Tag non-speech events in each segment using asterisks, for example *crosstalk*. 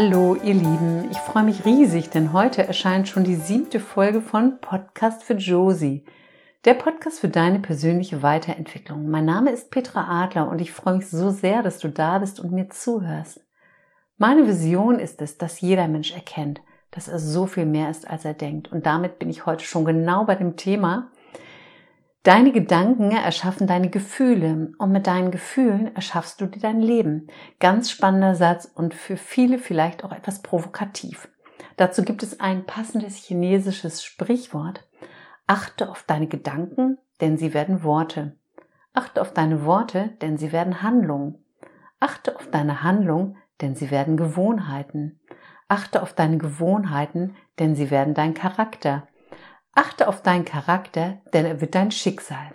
Hallo ihr Lieben, ich freue mich riesig, denn heute erscheint schon die siebte Folge von Podcast für Josie. Der Podcast für deine persönliche Weiterentwicklung. Mein Name ist Petra Adler und ich freue mich so sehr, dass du da bist und mir zuhörst. Meine Vision ist es, dass jeder Mensch erkennt, dass er so viel mehr ist, als er denkt. Und damit bin ich heute schon genau bei dem Thema, Deine Gedanken erschaffen deine Gefühle und mit deinen Gefühlen erschaffst du dir dein Leben. Ganz spannender Satz und für viele vielleicht auch etwas provokativ. Dazu gibt es ein passendes chinesisches Sprichwort. Achte auf deine Gedanken, denn sie werden Worte. Achte auf deine Worte, denn sie werden Handlungen. Achte auf deine Handlung, denn sie werden Gewohnheiten. Achte auf deine Gewohnheiten, denn sie werden dein Charakter. Achte auf deinen Charakter, denn er wird dein Schicksal.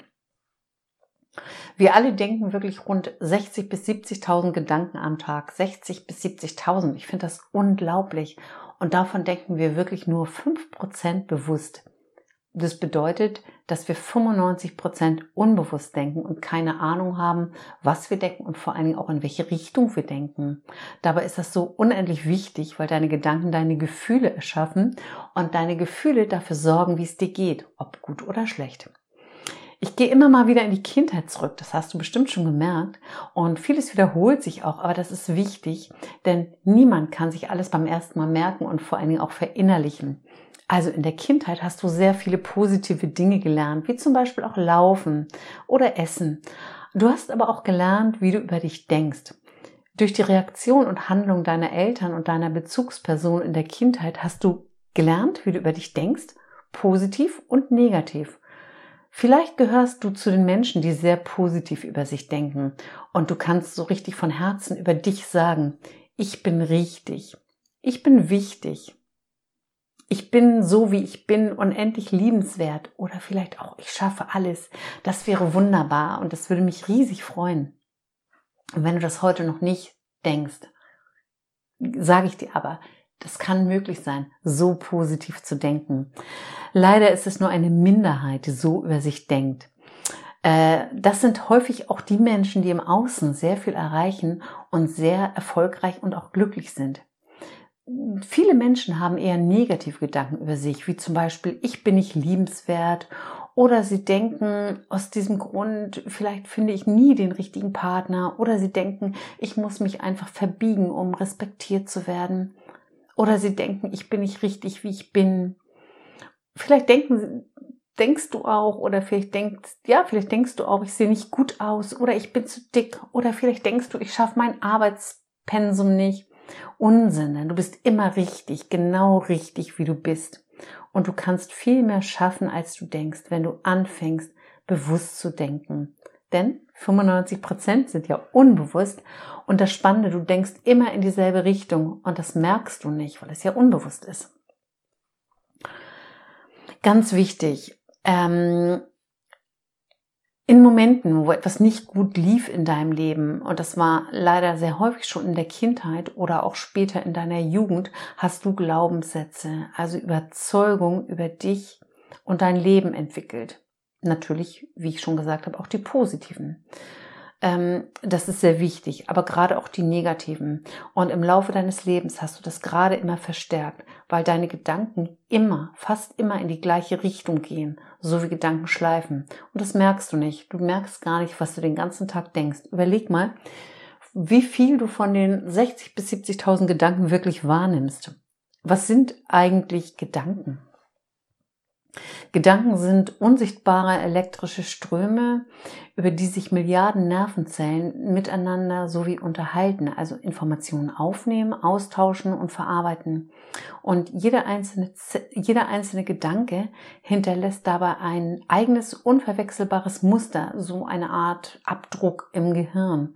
Wir alle denken wirklich rund 60 bis 70.000 Gedanken am Tag. 60 bis 70.000. Ich finde das unglaublich. Und davon denken wir wirklich nur 5% bewusst. Das bedeutet, dass wir 95 Prozent unbewusst denken und keine Ahnung haben, was wir denken und vor allen Dingen auch in welche Richtung wir denken. Dabei ist das so unendlich wichtig, weil deine Gedanken deine Gefühle erschaffen und deine Gefühle dafür sorgen, wie es dir geht, ob gut oder schlecht. Ich gehe immer mal wieder in die Kindheit zurück, das hast du bestimmt schon gemerkt. Und vieles wiederholt sich auch, aber das ist wichtig, denn niemand kann sich alles beim ersten Mal merken und vor allen Dingen auch verinnerlichen. Also in der Kindheit hast du sehr viele positive Dinge gelernt, wie zum Beispiel auch Laufen oder Essen. Du hast aber auch gelernt, wie du über dich denkst. Durch die Reaktion und Handlung deiner Eltern und deiner Bezugsperson in der Kindheit hast du gelernt, wie du über dich denkst, positiv und negativ. Vielleicht gehörst du zu den Menschen, die sehr positiv über sich denken und du kannst so richtig von Herzen über dich sagen, ich bin richtig, ich bin wichtig, ich bin so, wie ich bin, unendlich liebenswert oder vielleicht auch, ich schaffe alles. Das wäre wunderbar und das würde mich riesig freuen. Und wenn du das heute noch nicht denkst, sage ich dir aber, das kann möglich sein, so positiv zu denken. Leider ist es nur eine Minderheit, die so über sich denkt. Äh, das sind häufig auch die Menschen, die im Außen sehr viel erreichen und sehr erfolgreich und auch glücklich sind viele Menschen haben eher negative Gedanken über sich, wie zum Beispiel, ich bin nicht liebenswert. Oder sie denken aus diesem Grund, vielleicht finde ich nie den richtigen Partner. Oder sie denken, ich muss mich einfach verbiegen, um respektiert zu werden. Oder sie denken, ich bin nicht richtig, wie ich bin. Vielleicht denken denkst du auch oder vielleicht denkst, ja, vielleicht denkst du auch, ich sehe nicht gut aus. Oder ich bin zu dick. Oder vielleicht denkst du, ich schaffe mein Arbeitspensum nicht Unsinn, denn du bist immer richtig, genau richtig, wie du bist. Und du kannst viel mehr schaffen, als du denkst, wenn du anfängst, bewusst zu denken. Denn 95 Prozent sind ja unbewusst. Und das Spannende, du denkst immer in dieselbe Richtung und das merkst du nicht, weil es ja unbewusst ist. Ganz wichtig, ähm, in Momenten, wo etwas nicht gut lief in deinem Leben, und das war leider sehr häufig schon in der Kindheit oder auch später in deiner Jugend, hast du Glaubenssätze, also Überzeugung über dich und dein Leben entwickelt. Natürlich, wie ich schon gesagt habe, auch die positiven. Ähm, das ist sehr wichtig, aber gerade auch die negativen. Und im Laufe deines Lebens hast du das gerade immer verstärkt, weil deine Gedanken immer, fast immer in die gleiche Richtung gehen, so wie Gedanken schleifen. Und das merkst du nicht. Du merkst gar nicht, was du den ganzen Tag denkst. Überleg mal, wie viel du von den 60 bis 70.000 Gedanken wirklich wahrnimmst. Was sind eigentlich Gedanken? Gedanken sind unsichtbare elektrische Ströme, über die sich Milliarden Nervenzellen miteinander sowie unterhalten, also Informationen aufnehmen, austauschen und verarbeiten. Und jeder einzelne, jeder einzelne Gedanke hinterlässt dabei ein eigenes, unverwechselbares Muster, so eine Art Abdruck im Gehirn.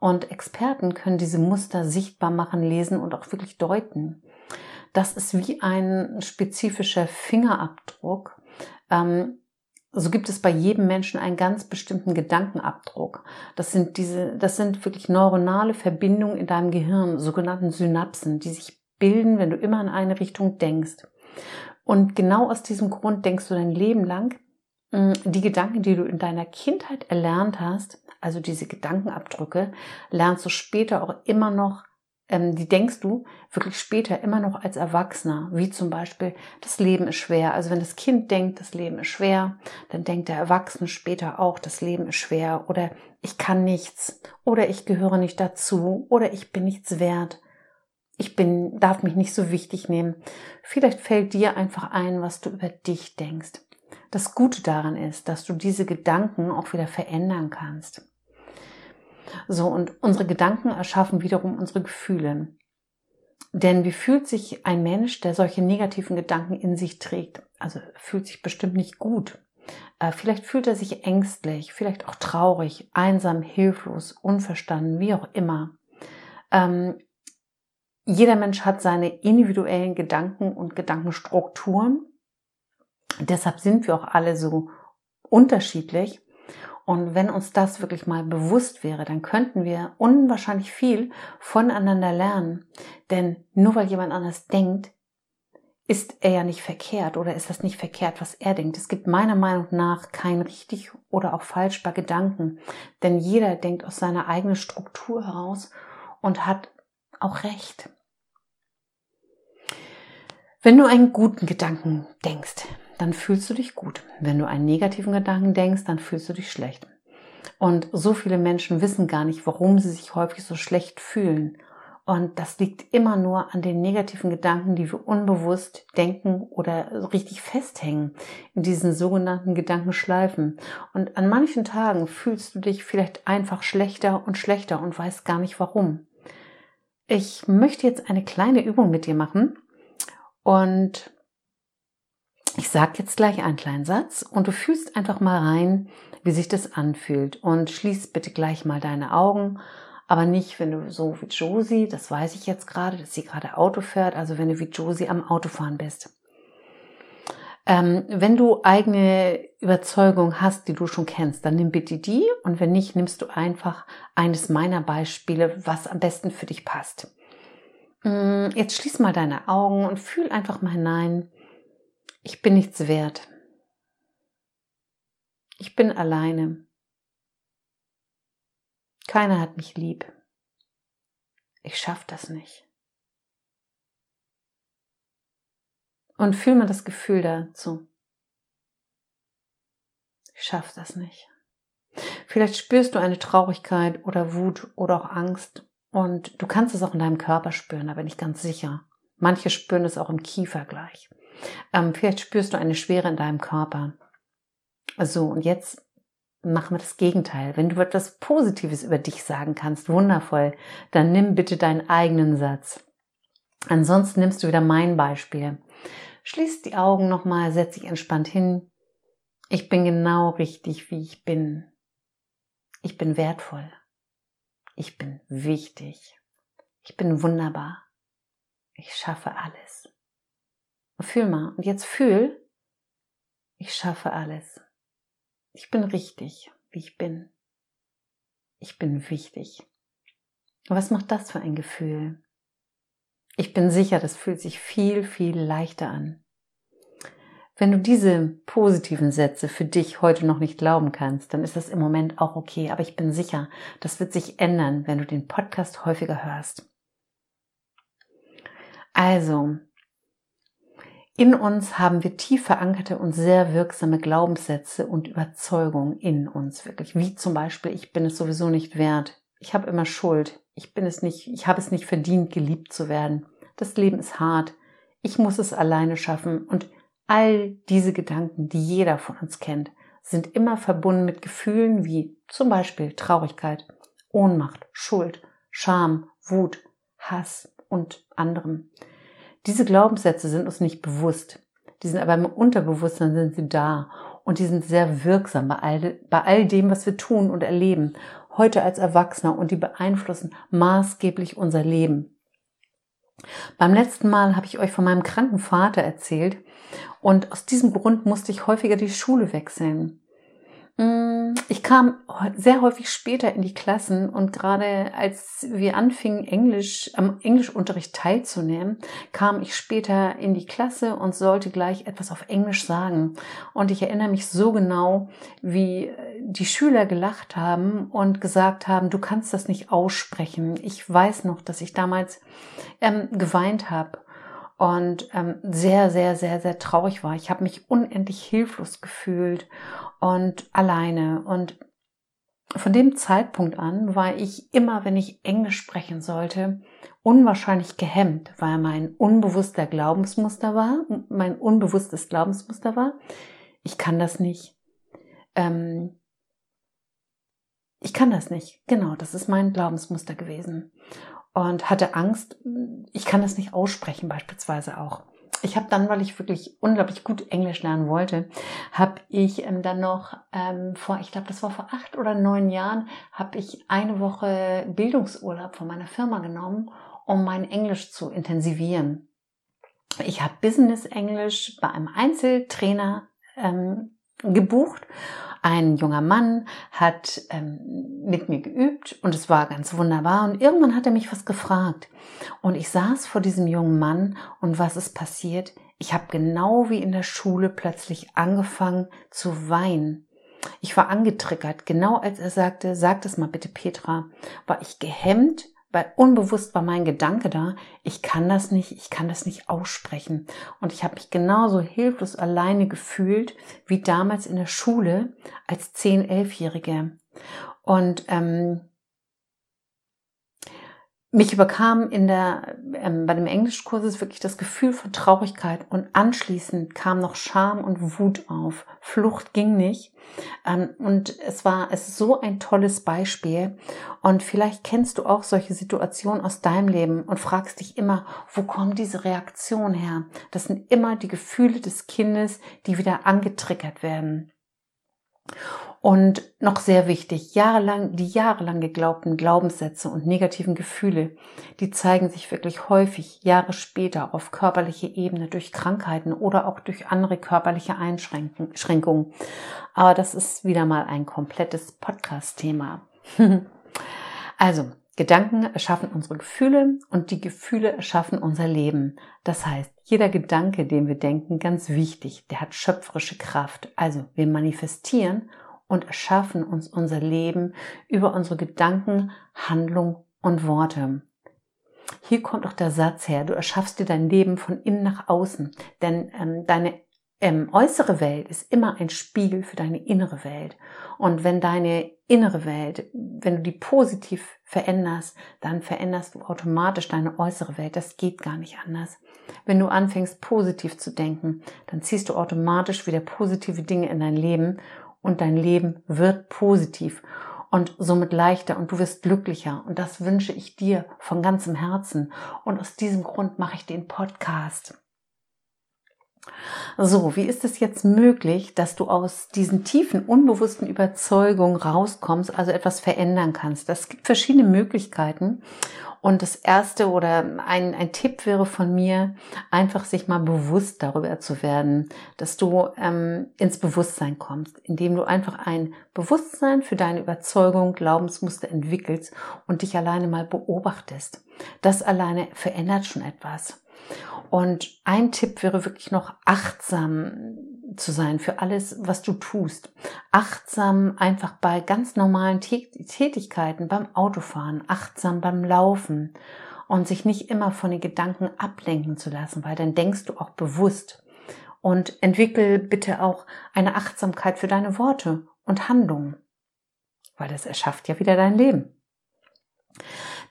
Und Experten können diese Muster sichtbar machen, lesen und auch wirklich deuten. Das ist wie ein spezifischer Fingerabdruck. Ähm, so gibt es bei jedem Menschen einen ganz bestimmten Gedankenabdruck. Das sind diese, das sind wirklich neuronale Verbindungen in deinem Gehirn, sogenannten Synapsen, die sich bilden, wenn du immer in eine Richtung denkst. Und genau aus diesem Grund denkst du dein Leben lang hm, die Gedanken, die du in deiner Kindheit erlernt hast, also diese Gedankenabdrücke, lernst du später auch immer noch die denkst du wirklich später immer noch als Erwachsener, wie zum Beispiel, das Leben ist schwer. Also wenn das Kind denkt, das Leben ist schwer, dann denkt der Erwachsene später auch, das Leben ist schwer oder ich kann nichts oder ich gehöre nicht dazu oder ich bin nichts wert. Ich bin, darf mich nicht so wichtig nehmen. Vielleicht fällt dir einfach ein, was du über dich denkst. Das Gute daran ist, dass du diese Gedanken auch wieder verändern kannst. So, und unsere Gedanken erschaffen wiederum unsere Gefühle. Denn wie fühlt sich ein Mensch, der solche negativen Gedanken in sich trägt? Also fühlt sich bestimmt nicht gut. Äh, vielleicht fühlt er sich ängstlich, vielleicht auch traurig, einsam, hilflos, unverstanden, wie auch immer. Ähm, jeder Mensch hat seine individuellen Gedanken und Gedankenstrukturen. Deshalb sind wir auch alle so unterschiedlich. Und wenn uns das wirklich mal bewusst wäre, dann könnten wir unwahrscheinlich viel voneinander lernen. Denn nur weil jemand anders denkt, ist er ja nicht verkehrt oder ist das nicht verkehrt, was er denkt. Es gibt meiner Meinung nach kein richtig oder auch falsch bei Gedanken. Denn jeder denkt aus seiner eigenen Struktur heraus und hat auch recht. Wenn du einen guten Gedanken denkst, dann fühlst du dich gut. Wenn du einen negativen Gedanken denkst, dann fühlst du dich schlecht. Und so viele Menschen wissen gar nicht, warum sie sich häufig so schlecht fühlen. Und das liegt immer nur an den negativen Gedanken, die wir unbewusst denken oder richtig festhängen in diesen sogenannten Gedankenschleifen. Und an manchen Tagen fühlst du dich vielleicht einfach schlechter und schlechter und weißt gar nicht warum. Ich möchte jetzt eine kleine Übung mit dir machen und ich sage jetzt gleich einen kleinen Satz und du fühlst einfach mal rein, wie sich das anfühlt. Und schließ bitte gleich mal deine Augen, aber nicht, wenn du so wie Josie, das weiß ich jetzt gerade, dass sie gerade Auto fährt, also wenn du wie Josie am Autofahren bist. Ähm, wenn du eigene Überzeugung hast, die du schon kennst, dann nimm bitte die und wenn nicht, nimmst du einfach eines meiner Beispiele, was am besten für dich passt. Mm, jetzt schließ mal deine Augen und fühl einfach mal hinein, ich bin nichts wert. Ich bin alleine. Keiner hat mich lieb. Ich schaff das nicht. Und fühl mal das Gefühl dazu. Ich schaff das nicht. Vielleicht spürst du eine Traurigkeit oder Wut oder auch Angst und du kannst es auch in deinem Körper spüren, da bin ich ganz sicher. Manche spüren es auch im Kiefer gleich. Ähm, vielleicht spürst du eine Schwere in deinem Körper. So, und jetzt machen wir das Gegenteil. Wenn du etwas Positives über dich sagen kannst, wundervoll, dann nimm bitte deinen eigenen Satz. Ansonsten nimmst du wieder mein Beispiel. Schließ die Augen nochmal, setz dich entspannt hin. Ich bin genau richtig, wie ich bin. Ich bin wertvoll. Ich bin wichtig. Ich bin wunderbar. Ich schaffe alles. Fühl mal. Und jetzt fühl, ich schaffe alles. Ich bin richtig, wie ich bin. Ich bin wichtig. Was macht das für ein Gefühl? Ich bin sicher, das fühlt sich viel, viel leichter an. Wenn du diese positiven Sätze für dich heute noch nicht glauben kannst, dann ist das im Moment auch okay. Aber ich bin sicher, das wird sich ändern, wenn du den Podcast häufiger hörst. Also, in uns haben wir tief verankerte und sehr wirksame Glaubenssätze und Überzeugungen in uns wirklich. Wie zum Beispiel, ich bin es sowieso nicht wert. Ich habe immer Schuld. Ich bin es nicht, ich habe es nicht verdient, geliebt zu werden. Das Leben ist hart. Ich muss es alleine schaffen. Und all diese Gedanken, die jeder von uns kennt, sind immer verbunden mit Gefühlen wie zum Beispiel Traurigkeit, Ohnmacht, Schuld, Scham, Wut, Hass und anderem. Diese Glaubenssätze sind uns nicht bewusst. Die sind aber im Unterbewusstsein sind sie da und die sind sehr wirksam bei all, bei all dem, was wir tun und erleben, heute als Erwachsener und die beeinflussen maßgeblich unser Leben. Beim letzten Mal habe ich euch von meinem kranken Vater erzählt und aus diesem Grund musste ich häufiger die Schule wechseln. Mm, ich kam sehr häufig später in die Klassen und gerade als wir anfingen, Englisch, am Englischunterricht teilzunehmen, kam ich später in die Klasse und sollte gleich etwas auf Englisch sagen. Und ich erinnere mich so genau, wie die Schüler gelacht haben und gesagt haben, du kannst das nicht aussprechen. Ich weiß noch, dass ich damals ähm, geweint habe und ähm, sehr, sehr, sehr, sehr traurig war. Ich habe mich unendlich hilflos gefühlt und alleine. Und von dem Zeitpunkt an war ich immer, wenn ich Englisch sprechen sollte, unwahrscheinlich gehemmt, weil mein unbewusster Glaubensmuster war, mein unbewusstes Glaubensmuster war. Ich kann das nicht. Ähm, ich kann das nicht. Genau, das ist mein Glaubensmuster gewesen. Und hatte Angst, ich kann das nicht aussprechen beispielsweise auch ich habe dann, weil ich wirklich unglaublich gut Englisch lernen wollte, habe ich ähm, dann noch ähm, vor, ich glaube, das war vor acht oder neun Jahren, habe ich eine Woche Bildungsurlaub von meiner Firma genommen, um mein Englisch zu intensivieren. Ich habe Business Englisch bei einem Einzeltrainer ähm, gebucht ein junger Mann hat ähm, mit mir geübt und es war ganz wunderbar. Und irgendwann hat er mich was gefragt. Und ich saß vor diesem jungen Mann und was ist passiert? Ich habe genau wie in der Schule plötzlich angefangen zu weinen. Ich war angetriggert, genau als er sagte, sag das mal bitte Petra, war ich gehemmt weil unbewusst war mein Gedanke da, ich kann das nicht, ich kann das nicht aussprechen. Und ich habe mich genauso hilflos alleine gefühlt wie damals in der Schule als 10-, 11-Jährige. Und ähm, mich überkam in der, ähm, bei dem Englischkurs wirklich das Gefühl von Traurigkeit und anschließend kam noch Scham und Wut auf. Flucht ging nicht. Ähm, und es war, es ist so ein tolles Beispiel. Und vielleicht kennst du auch solche Situationen aus deinem Leben und fragst dich immer, wo kommt diese Reaktion her? Das sind immer die Gefühle des Kindes, die wieder angetriggert werden. Und noch sehr wichtig, jahrelang, die jahrelang geglaubten Glaubenssätze und negativen Gefühle, die zeigen sich wirklich häufig Jahre später auf körperliche Ebene durch Krankheiten oder auch durch andere körperliche Einschränkungen. Aber das ist wieder mal ein komplettes Podcast-Thema. *laughs* also, Gedanken erschaffen unsere Gefühle und die Gefühle erschaffen unser Leben. Das heißt, jeder Gedanke, den wir denken, ganz wichtig, der hat schöpferische Kraft. Also wir manifestieren und erschaffen uns unser Leben über unsere Gedanken, Handlung und Worte. Hier kommt auch der Satz her, du erschaffst dir dein Leben von innen nach außen, denn ähm, deine ähm, äußere Welt ist immer ein Spiegel für deine innere Welt. Und wenn deine innere Welt, wenn du die positiv veränderst, dann veränderst du automatisch deine äußere Welt. Das geht gar nicht anders. Wenn du anfängst positiv zu denken, dann ziehst du automatisch wieder positive Dinge in dein Leben und dein Leben wird positiv und somit leichter und du wirst glücklicher. Und das wünsche ich dir von ganzem Herzen. Und aus diesem Grund mache ich den Podcast. So, wie ist es jetzt möglich, dass du aus diesen tiefen, unbewussten Überzeugungen rauskommst, also etwas verändern kannst? Das gibt verschiedene Möglichkeiten. Und das erste oder ein, ein Tipp wäre von mir, einfach sich mal bewusst darüber zu werden, dass du ähm, ins Bewusstsein kommst, indem du einfach ein Bewusstsein für deine Überzeugung, Glaubensmuster entwickelst und dich alleine mal beobachtest. Das alleine verändert schon etwas. Und ein Tipp wäre wirklich noch achtsam zu sein für alles, was du tust. Achtsam einfach bei ganz normalen Tätigkeiten, beim Autofahren, achtsam beim Laufen und sich nicht immer von den Gedanken ablenken zu lassen, weil dann denkst du auch bewusst. Und entwickel bitte auch eine Achtsamkeit für deine Worte und Handlungen, weil das erschafft ja wieder dein Leben.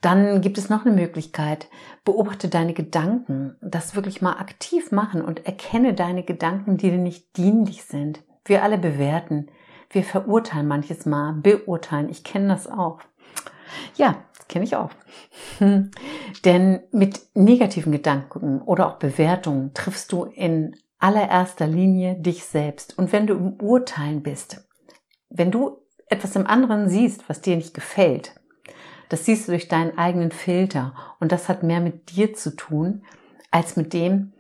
Dann gibt es noch eine Möglichkeit. Beobachte deine Gedanken. Das wirklich mal aktiv machen und erkenne deine Gedanken, die dir nicht dienlich sind. Wir alle bewerten. Wir verurteilen manches Mal, beurteilen. Ich kenne das auch. Ja, das kenne ich auch. *laughs* Denn mit negativen Gedanken oder auch Bewertungen triffst du in allererster Linie dich selbst. Und wenn du im Urteilen bist, wenn du etwas im anderen siehst, was dir nicht gefällt, das siehst du durch deinen eigenen Filter. Und das hat mehr mit dir zu tun, als mit dem,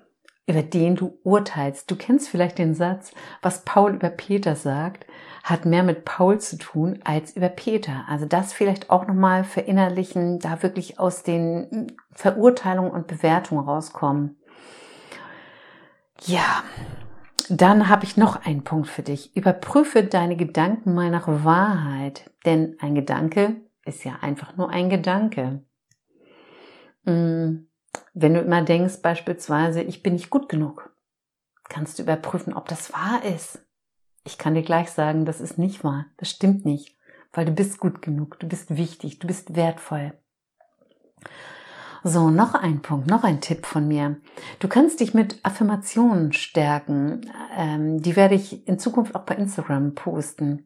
über den du urteilst. Du kennst vielleicht den Satz, was Paul über Peter sagt. hat mehr mit Paul zu tun als über Peter. Also das vielleicht auch nochmal verinnerlichen, da wirklich aus den Verurteilungen und Bewertungen rauskommen. Ja, dann habe ich noch einen Punkt für dich. Überprüfe deine Gedanken mal nach Wahrheit, denn ein Gedanke ist ja einfach nur ein Gedanke. Mm, wenn du immer denkst, beispielsweise, ich bin nicht gut genug, kannst du überprüfen, ob das wahr ist. Ich kann dir gleich sagen, das ist nicht wahr. Das stimmt nicht, weil du bist gut genug, du bist wichtig, du bist wertvoll. So, noch ein Punkt, noch ein Tipp von mir. Du kannst dich mit Affirmationen stärken. Ähm, die werde ich in Zukunft auch bei Instagram posten.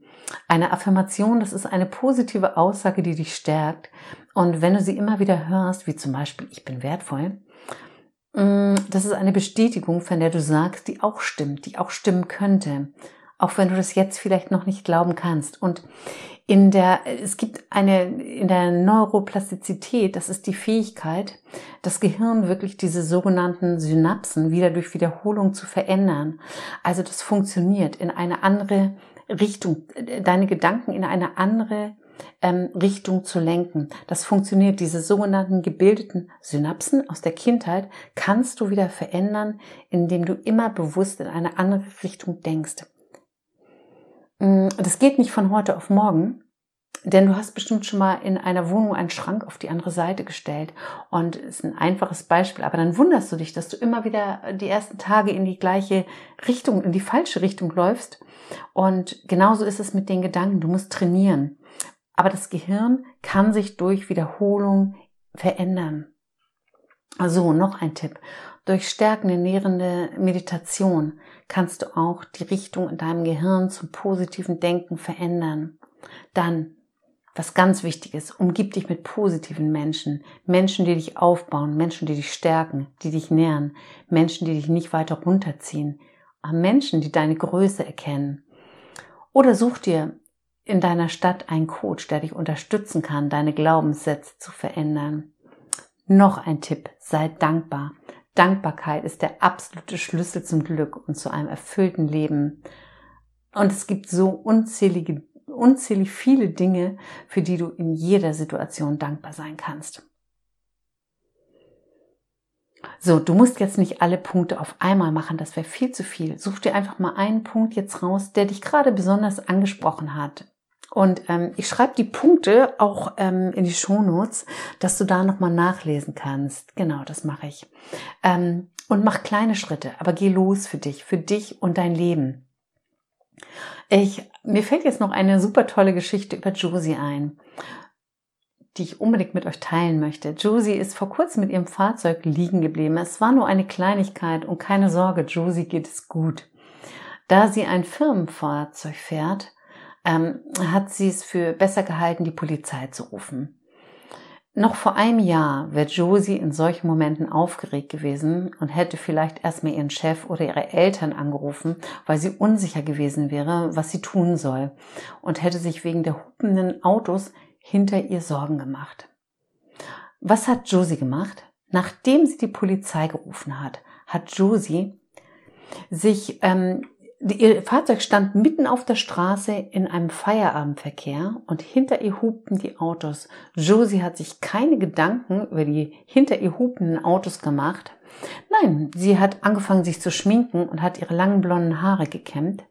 Eine Affirmation, das ist eine positive Aussage, die dich stärkt. Und wenn du sie immer wieder hörst, wie zum Beispiel, ich bin wertvoll, mm, das ist eine Bestätigung, von der du sagst, die auch stimmt, die auch stimmen könnte. Auch wenn du das jetzt vielleicht noch nicht glauben kannst. Und in der, es gibt eine, in der Neuroplastizität, das ist die Fähigkeit, das Gehirn wirklich diese sogenannten Synapsen wieder durch Wiederholung zu verändern. Also das funktioniert in eine andere Richtung, deine Gedanken in eine andere ähm, Richtung zu lenken. Das funktioniert. Diese sogenannten gebildeten Synapsen aus der Kindheit kannst du wieder verändern, indem du immer bewusst in eine andere Richtung denkst. Mm, das geht nicht von heute auf morgen, denn du hast bestimmt schon mal in einer Wohnung einen Schrank auf die andere Seite gestellt und ist ein einfaches Beispiel, aber dann wunderst du dich, dass du immer wieder die ersten Tage in die gleiche Richtung, in die falsche Richtung läufst und genauso ist es mit den Gedanken, du musst trainieren. Aber das Gehirn kann sich durch Wiederholung verändern. Also noch ein Tipp. Durch stärkende, nährende Meditation kannst du auch die Richtung in deinem Gehirn zum positiven Denken verändern. Dann, was ganz wichtig ist, umgib dich mit positiven Menschen. Menschen, die dich aufbauen, Menschen, die dich stärken, die dich nähren, Menschen, die dich nicht weiter runterziehen, Menschen, die deine Größe erkennen. Oder such dir in deiner Stadt einen Coach, der dich unterstützen kann, deine Glaubenssätze zu verändern. Noch ein Tipp, sei dankbar. Dankbarkeit ist der absolute Schlüssel zum Glück und zu einem erfüllten Leben. Und es gibt so unzählige, unzählig viele Dinge, für die du in jeder Situation dankbar sein kannst. So, du musst jetzt nicht alle Punkte auf einmal machen, das wäre viel zu viel. Such dir einfach mal einen Punkt jetzt raus, der dich gerade besonders angesprochen hat. Und ähm, ich schreibe die Punkte auch ähm, in die Shownotes, dass du da nochmal nachlesen kannst. Genau, das mache ich. Ähm, und mach kleine Schritte, aber geh los für dich, für dich und dein Leben. Ich, mir fällt jetzt noch eine super tolle Geschichte über Josie ein, die ich unbedingt mit euch teilen möchte. Josie ist vor kurzem mit ihrem Fahrzeug liegen geblieben. Es war nur eine Kleinigkeit und keine Sorge, Josie geht es gut. Da sie ein Firmenfahrzeug fährt, ähm, hat sie es für besser gehalten, die Polizei zu rufen. Noch vor einem Jahr wäre Josie in solchen Momenten aufgeregt gewesen und hätte vielleicht erstmal ihren Chef oder ihre Eltern angerufen, weil sie unsicher gewesen wäre, was sie tun soll und hätte sich wegen der hupenden Autos hinter ihr Sorgen gemacht. Was hat Josie gemacht? Nachdem sie die Polizei gerufen hat, hat Josie sich ähm, Ihr Fahrzeug stand mitten auf der Straße in einem Feierabendverkehr und hinter ihr hupten die Autos. Josie hat sich keine Gedanken über die hinter ihr hupenden Autos gemacht. Nein, sie hat angefangen sich zu schminken und hat ihre langen blonden Haare gekämmt.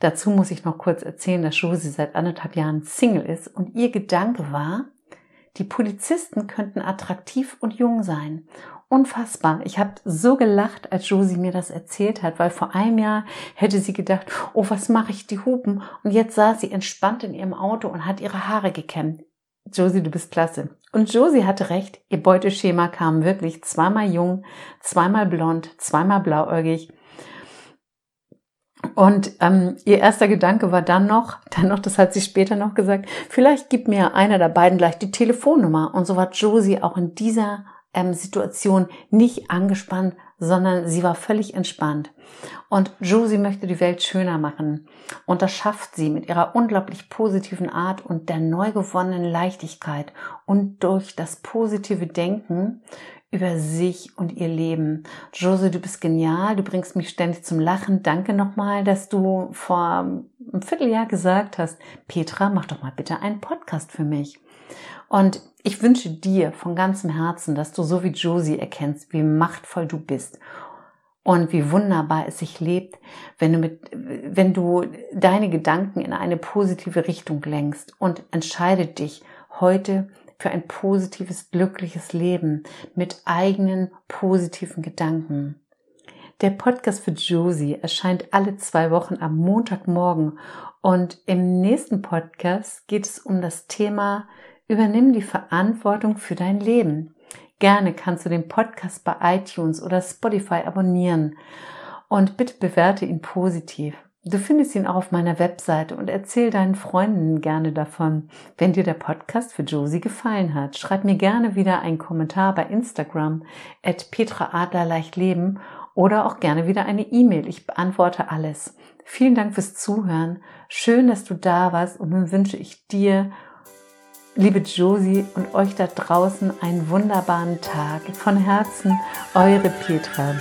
Dazu muss ich noch kurz erzählen, dass Josie seit anderthalb Jahren Single ist und ihr Gedanke war, die Polizisten könnten attraktiv und jung sein unfassbar. Ich habe so gelacht, als Josie mir das erzählt hat, weil vor einem Jahr hätte sie gedacht, oh, was mache ich die Hupen? Und jetzt saß sie entspannt in ihrem Auto und hat ihre Haare gekämmt. Josie, du bist klasse. Und Josie hatte recht, ihr Beuteschema kam wirklich zweimal jung, zweimal blond, zweimal blauäugig. Und ähm, ihr erster Gedanke war dann noch, *laughs* dann noch, das hat sie später noch gesagt, vielleicht gibt mir einer der beiden gleich die Telefonnummer. Und so war Josie auch in dieser ähm, Situation nicht angespannt, sondern sie war völlig entspannt. Und Josie möchte die Welt schöner machen. Und das schafft sie mit ihrer unglaublich positiven Art und der neu gewonnenen Leichtigkeit und durch das positive Denken über sich und ihr Leben. Josie, du bist genial, du bringst mich ständig zum Lachen. Danke nochmal, dass du vor ein Vierteljahr gesagt hast, Petra, mach doch mal bitte einen Podcast für mich. Und ich wünsche dir von ganzem Herzen, dass du so wie Josie erkennst, wie machtvoll du bist und wie wunderbar es sich lebt, wenn du mit, wenn du deine Gedanken in eine positive Richtung lenkst und entscheide dich heute für ein positives, glückliches Leben mit eigenen positiven Gedanken. Der Podcast für Josie erscheint alle zwei Wochen am Montagmorgen und im nächsten Podcast geht es um das Thema Übernimm die Verantwortung für dein Leben. Gerne kannst du den Podcast bei iTunes oder Spotify abonnieren und bitte bewerte ihn positiv. Du findest ihn auch auf meiner Webseite und erzähl deinen Freunden gerne davon. Wenn dir der Podcast für Josie gefallen hat, schreib mir gerne wieder einen Kommentar bei Instagram at Petra Adler leicht leben oder auch gerne wieder eine E-Mail. Ich beantworte alles. Vielen Dank fürs Zuhören. Schön, dass du da warst und nun wünsche ich dir, liebe Josie und euch da draußen einen wunderbaren Tag. Von Herzen, eure Petra.